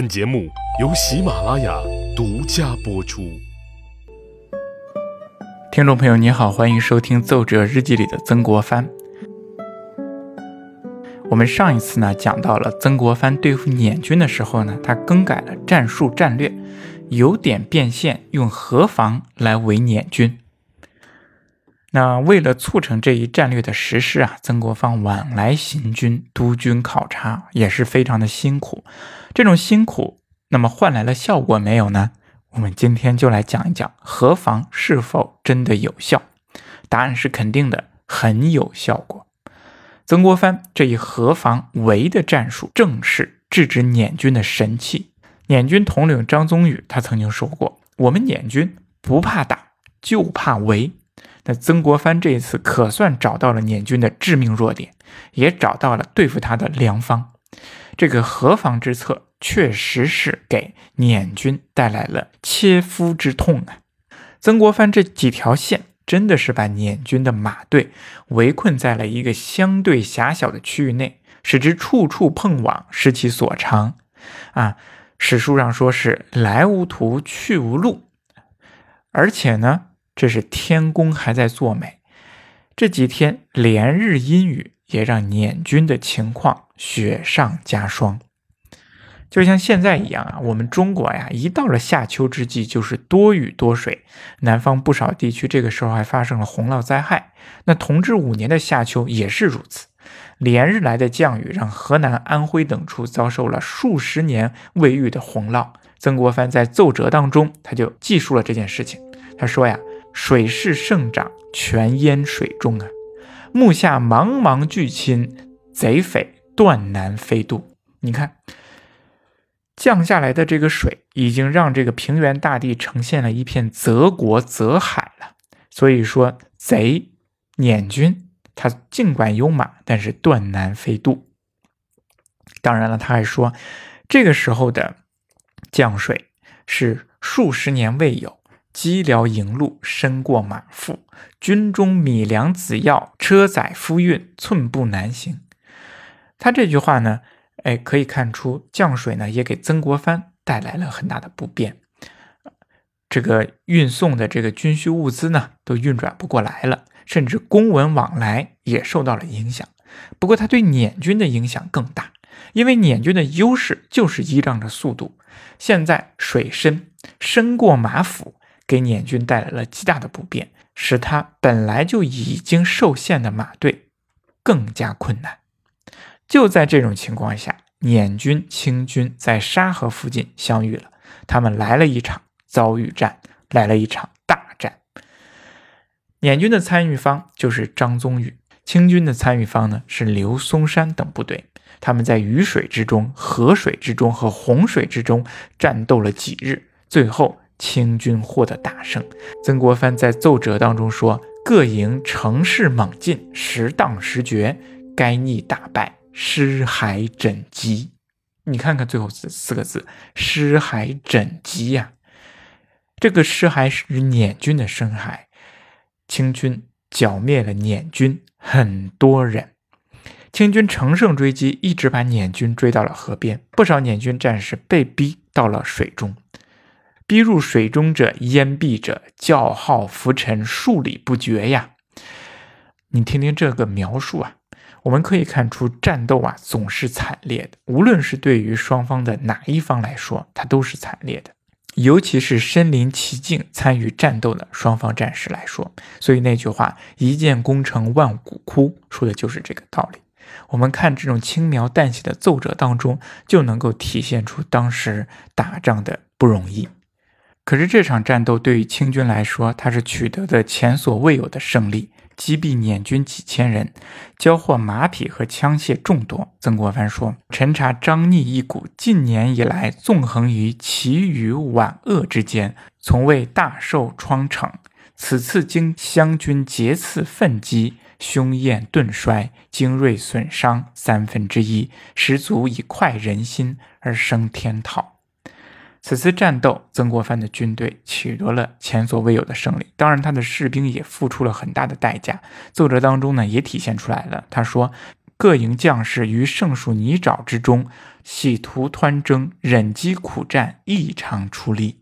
本节目由喜马拉雅独家播出。听众朋友，你好，欢迎收听《奏折日记》里的曾国藩。我们上一次呢讲到了曾国藩对付捻军的时候呢，他更改了战术战略，由点变现，用河防来围捻军。那为了促成这一战略的实施啊，曾国藩往来行军、督军考察也是非常的辛苦。这种辛苦，那么换来了效果没有呢？我们今天就来讲一讲河防是否真的有效。答案是肯定的，很有效果。曾国藩这一河防围的战术，正是制止捻军的神器。捻军统领张宗禹他曾经说过：“我们捻军不怕打，就怕围。”那曾国藩这一次可算找到了捻军的致命弱点，也找到了对付他的良方。这个何防之策确实是给捻军带来了切肤之痛啊！曾国藩这几条线真的是把捻军的马队围困在了一个相对狭小的区域内，使之处处碰网，失其所长啊！史书上说是来无途，去无路，而且呢。这是天公还在作美，这几天连日阴雨，也让捻军的情况雪上加霜。就像现在一样啊，我们中国呀，一到了夏秋之际，就是多雨多水。南方不少地区这个时候还发生了洪涝灾害。那同治五年的夏秋也是如此，连日来的降雨让河南、安徽等处遭受了数十年未遇的洪涝。曾国藩在奏折当中，他就记述了这件事情。他说呀。水势盛涨，全淹水中啊！目下茫茫巨侵，贼匪断难飞渡。你看，降下来的这个水，已经让这个平原大地呈现了一片泽国泽海了。所以说，贼捻军他尽管有马，但是断难飞渡。当然了，他还说，这个时候的降水是数十年未有。机辽营路深过马腹，军中米粮子药，车载夫运，寸步难行。他这句话呢，哎，可以看出降水呢也给曾国藩带来了很大的不便，这个运送的这个军需物资呢都运转不过来了，甚至公文往来也受到了影响。不过他对捻军的影响更大，因为捻军的优势就是依仗着速度，现在水深深过马腹。给捻军带来了极大的不便，使他本来就已经受限的马队更加困难。就在这种情况下，捻军、清军在沙河附近相遇了，他们来了一场遭遇战，来了一场大战。捻军的参与方就是张宗禹，清军的参与方呢是刘松山等部队。他们在雨水之中、河水之中和洪水之中战斗了几日，最后。清军获得大胜，曾国藩在奏折当中说：“各营乘势猛进，时当时绝，该逆大败，尸骸枕藉。”你看看最后四四个字“尸骸枕藉”呀，这个尸骸是指捻军的尸骸。清军剿灭了捻军很多人，清军乘胜追击，一直把捻军追到了河边，不少捻军战士被逼到了水中。逼入水中者，淹毙者，叫号浮沉数里不绝呀！你听听这个描述啊，我们可以看出战斗啊总是惨烈的，无论是对于双方的哪一方来说，它都是惨烈的，尤其是身临其境参与战斗的双方战士来说。所以那句话“一剑功成万骨枯”说的就是这个道理。我们看这种轻描淡写的奏折当中，就能够体现出当时打仗的不容易。可是这场战斗对于清军来说，他是取得的前所未有的胜利，击毙捻军几千人，交获马匹和枪械众多。曾国藩说：“陈查张逆一股，近年以来纵横于奇与晚恶之间，从未大受疮惩。此次经湘军劫刺奋击，凶焰顿衰，精锐损伤三分之一，实足以快人心而生天讨。”此次战斗，曾国藩的军队取得了前所未有的胜利。当然，他的士兵也付出了很大的代价。奏折当中呢，也体现出来了。他说：“各营将士于盛暑泥沼之中，喜图湍争，忍饥苦战，异常出力。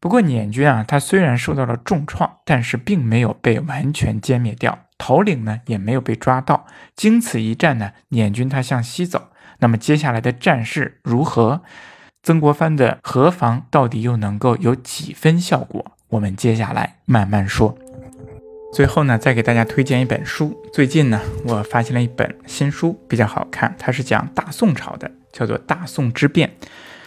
不过，捻军啊，他虽然受到了重创，但是并没有被完全歼灭掉，头领呢也没有被抓到。经此一战呢，捻军他向西走。那么接下来的战事如何？曾国藩的河防到底又能够有几分效果？我们接下来慢慢说。最后呢，再给大家推荐一本书。最近呢，我发现了一本新书，比较好看。它是讲大宋朝的，叫做《大宋之变》，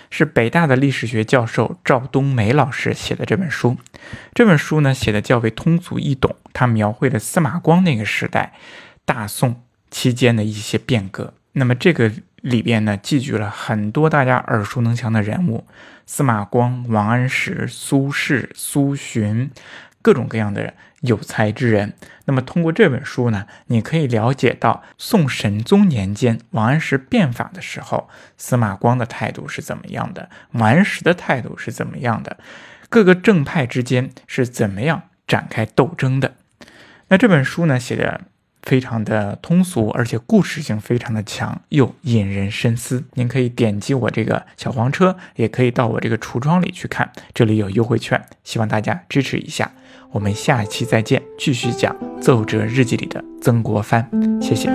是北大的历史学教授赵冬梅老师写的这本书。这本书呢，写的较为通俗易懂，它描绘了司马光那个时代大宋期间的一些变革。那么这个里边呢，记聚了很多大家耳熟能详的人物：司马光、王安石、苏轼、苏洵。各种各样的有才之人，那么通过这本书呢，你可以了解到宋神宗年间王安石变法的时候，司马光的态度是怎么样的，王安石的态度是怎么样的，各个正派之间是怎么样展开斗争的。那这本书呢，写的。非常的通俗，而且故事性非常的强，又引人深思。您可以点击我这个小黄车，也可以到我这个橱窗里去看，这里有优惠券，希望大家支持一下。我们下期再见，继续讲《奏折日记》里的曾国藩。谢谢。